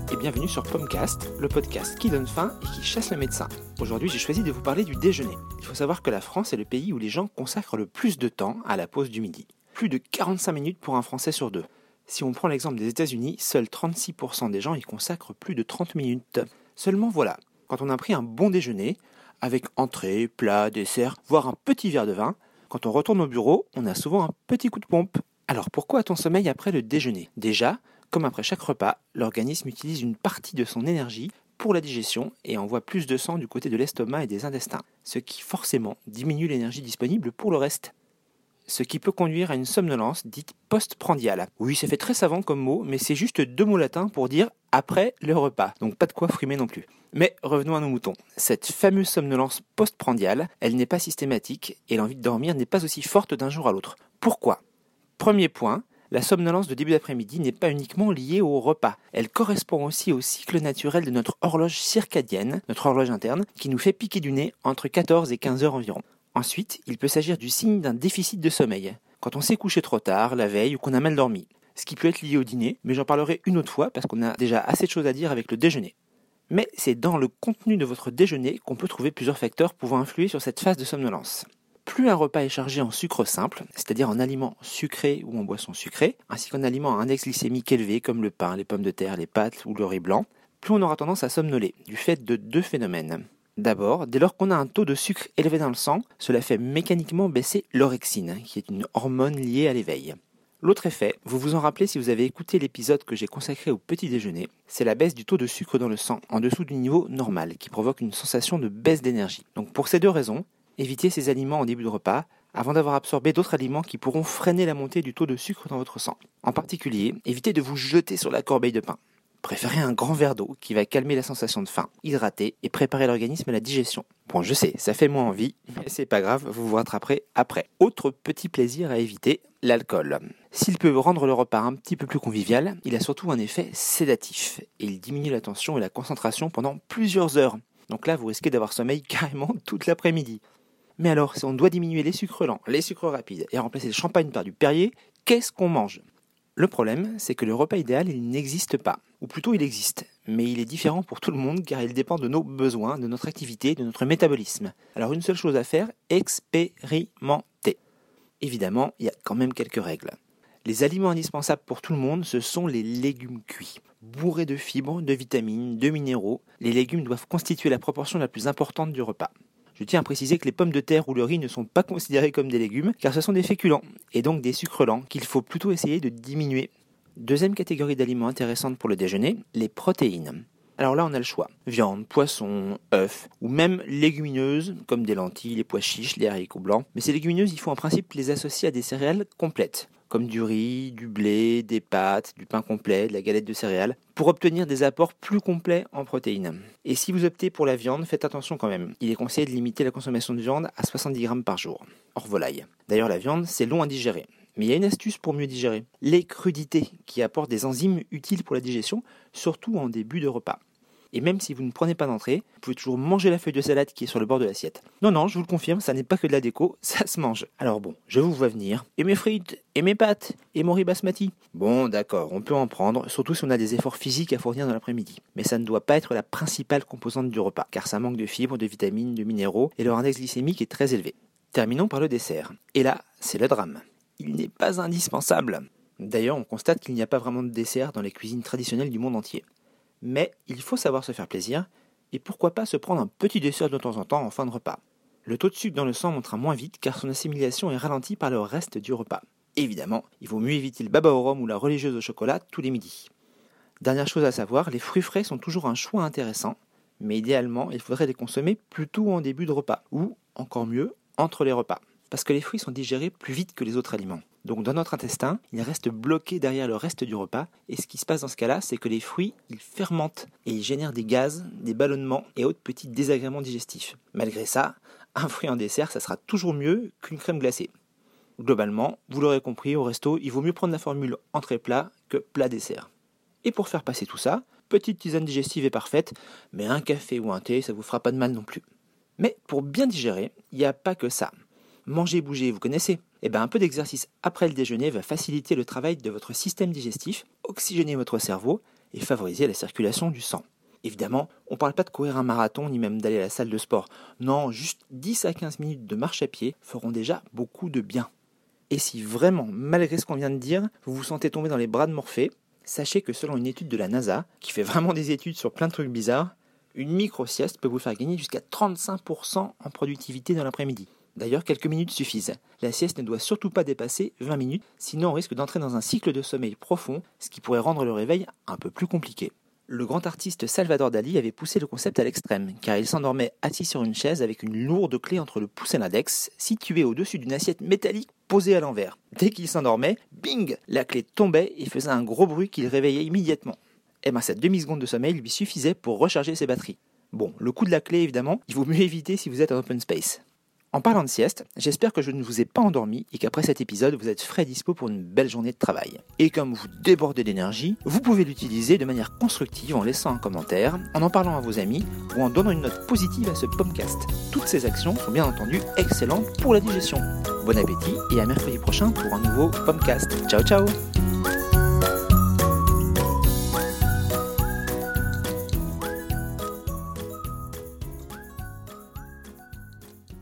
bienvenue sur Pomcast, le podcast qui donne faim et qui chasse le médecin. Aujourd'hui, j'ai choisi de vous parler du déjeuner. Il faut savoir que la France est le pays où les gens consacrent le plus de temps à la pause du midi. Plus de 45 minutes pour un Français sur deux. Si on prend l'exemple des États-Unis, seuls 36% des gens y consacrent plus de 30 minutes. Seulement voilà, quand on a pris un bon déjeuner, avec entrée, plat, dessert, voire un petit verre de vin, quand on retourne au bureau, on a souvent un petit coup de pompe. Alors pourquoi a-t-on sommeil après le déjeuner? Déjà, comme après chaque repas, l'organisme utilise une partie de son énergie pour la digestion et envoie plus de sang du côté de l'estomac et des intestins, ce qui forcément diminue l'énergie disponible pour le reste. Ce qui peut conduire à une somnolence dite postprandiale. Oui, ça fait très savant comme mot, mais c'est juste deux mots latins pour dire après le repas, donc pas de quoi frimer non plus. Mais revenons à nos moutons. Cette fameuse somnolence postprandiale, elle n'est pas systématique et l'envie de dormir n'est pas aussi forte d'un jour à l'autre. Pourquoi? Premier point, la somnolence de début d'après-midi n'est pas uniquement liée au repas. Elle correspond aussi au cycle naturel de notre horloge circadienne, notre horloge interne, qui nous fait piquer du nez entre 14 et 15 heures environ. Ensuite, il peut s'agir du signe d'un déficit de sommeil, quand on s'est couché trop tard, la veille ou qu'on a mal dormi. Ce qui peut être lié au dîner, mais j'en parlerai une autre fois parce qu'on a déjà assez de choses à dire avec le déjeuner. Mais c'est dans le contenu de votre déjeuner qu'on peut trouver plusieurs facteurs pouvant influer sur cette phase de somnolence. Plus un repas est chargé en sucre simple, c'est-à-dire en aliments sucrés ou en boissons sucrées, ainsi qu'en aliments à index glycémique élevé comme le pain, les pommes de terre, les pâtes ou le riz blanc, plus on aura tendance à somnoler, du fait de deux phénomènes. D'abord, dès lors qu'on a un taux de sucre élevé dans le sang, cela fait mécaniquement baisser l'orexine, qui est une hormone liée à l'éveil. L'autre effet, vous vous en rappelez si vous avez écouté l'épisode que j'ai consacré au petit déjeuner, c'est la baisse du taux de sucre dans le sang en dessous du niveau normal qui provoque une sensation de baisse d'énergie. Donc pour ces deux raisons, évitez ces aliments en début de repas avant d'avoir absorbé d'autres aliments qui pourront freiner la montée du taux de sucre dans votre sang. En particulier, évitez de vous jeter sur la corbeille de pain. Préférez un grand verre d'eau qui va calmer la sensation de faim, hydrater et préparer l'organisme à la digestion. Bon, je sais, ça fait moins envie, mais c'est pas grave, vous vous rattraperez après. Autre petit plaisir à éviter, l'alcool. S'il peut rendre le repas un petit peu plus convivial, il a surtout un effet sédatif et il diminue l'attention et la concentration pendant plusieurs heures. Donc là, vous risquez d'avoir sommeil carrément toute l'après-midi. Mais alors, si on doit diminuer les sucres lents, les sucres rapides et remplacer le champagne par du Perrier, qu'est-ce qu'on mange? Le problème, c'est que le repas idéal, il n'existe pas. Ou plutôt, il existe. Mais il est différent pour tout le monde car il dépend de nos besoins, de notre activité, de notre métabolisme. Alors une seule chose à faire, expérimenter. Évidemment, il y a quand même quelques règles. Les aliments indispensables pour tout le monde, ce sont les légumes cuits. Bourrés de fibres, de vitamines, de minéraux, les légumes doivent constituer la proportion la plus importante du repas. Je tiens à préciser que les pommes de terre ou le riz ne sont pas considérés comme des légumes, car ce sont des féculents, et donc des sucres lents, qu'il faut plutôt essayer de diminuer. Deuxième catégorie d'aliments intéressante pour le déjeuner, les protéines. Alors là, on a le choix. Viande, poisson, œufs, ou même légumineuses, comme des lentilles, les pois chiches, les haricots blancs. Mais ces légumineuses, il faut en principe les associer à des céréales complètes, comme du riz, du blé, des pâtes, du pain complet, de la galette de céréales, pour obtenir des apports plus complets en protéines. Et si vous optez pour la viande, faites attention quand même. Il est conseillé de limiter la consommation de viande à 70 grammes par jour, hors volaille. D'ailleurs, la viande, c'est long à digérer. Mais il y a une astuce pour mieux digérer. Les crudités, qui apportent des enzymes utiles pour la digestion, surtout en début de repas. Et même si vous ne prenez pas d'entrée, vous pouvez toujours manger la feuille de salade qui est sur le bord de l'assiette. Non, non, je vous le confirme, ça n'est pas que de la déco, ça se mange. Alors bon, je vous vois venir. Et mes frites, et mes pâtes, et mon riz basmati. Bon, d'accord, on peut en prendre, surtout si on a des efforts physiques à fournir dans l'après-midi. Mais ça ne doit pas être la principale composante du repas, car ça manque de fibres, de vitamines, de minéraux, et leur index glycémique est très élevé. Terminons par le dessert. Et là, c'est le drame. Il n'est pas indispensable. D'ailleurs, on constate qu'il n'y a pas vraiment de dessert dans les cuisines traditionnelles du monde entier. Mais il faut savoir se faire plaisir, et pourquoi pas se prendre un petit dessert de temps en temps en fin de repas. Le taux de sucre dans le sang montera moins vite car son assimilation est ralentie par le reste du repas. Évidemment, il vaut mieux éviter le baba au rhum ou la religieuse au chocolat tous les midis. Dernière chose à savoir, les fruits frais sont toujours un choix intéressant, mais idéalement, il faudrait les consommer plutôt en début de repas, ou, encore mieux, entre les repas, parce que les fruits sont digérés plus vite que les autres aliments. Donc dans notre intestin, ils restent bloqués derrière le reste du repas. Et ce qui se passe dans ce cas-là, c'est que les fruits, ils fermentent et ils génèrent des gaz, des ballonnements et autres petits désagréments digestifs. Malgré ça, un fruit en dessert, ça sera toujours mieux qu'une crème glacée. Globalement, vous l'aurez compris, au resto, il vaut mieux prendre la formule entrée-plat que plat-dessert. Et pour faire passer tout ça, petite tisane digestive est parfaite, mais un café ou un thé, ça vous fera pas de mal non plus. Mais pour bien digérer, il n'y a pas que ça. Manger, bouger, vous connaissez eh bien, un peu d'exercice après le déjeuner va faciliter le travail de votre système digestif, oxygéner votre cerveau et favoriser la circulation du sang. Évidemment, on ne parle pas de courir un marathon ni même d'aller à la salle de sport. Non, juste 10 à 15 minutes de marche à pied feront déjà beaucoup de bien. Et si vraiment, malgré ce qu'on vient de dire, vous vous sentez tomber dans les bras de Morphée, sachez que selon une étude de la NASA, qui fait vraiment des études sur plein de trucs bizarres, une micro-sieste peut vous faire gagner jusqu'à 35% en productivité dans l'après-midi. D'ailleurs, quelques minutes suffisent. La sieste ne doit surtout pas dépasser 20 minutes, sinon on risque d'entrer dans un cycle de sommeil profond, ce qui pourrait rendre le réveil un peu plus compliqué. Le grand artiste Salvador Dali avait poussé le concept à l'extrême, car il s'endormait assis sur une chaise avec une lourde clé entre le pouce et l'index, située au-dessus d'une assiette métallique posée à l'envers. Dès qu'il s'endormait, bing La clé tombait et faisait un gros bruit qui le réveillait immédiatement. Eh bien cette demi-seconde de sommeil lui suffisait pour recharger ses batteries. Bon, le coup de la clé évidemment, il vaut mieux éviter si vous êtes en open space. En parlant de sieste, j'espère que je ne vous ai pas endormi et qu'après cet épisode, vous êtes frais dispo pour une belle journée de travail. Et comme vous débordez d'énergie, vous pouvez l'utiliser de manière constructive en laissant un commentaire, en en parlant à vos amis ou en donnant une note positive à ce podcast. Toutes ces actions sont bien entendu excellentes pour la digestion. Bon appétit et à mercredi prochain pour un nouveau podcast. Ciao ciao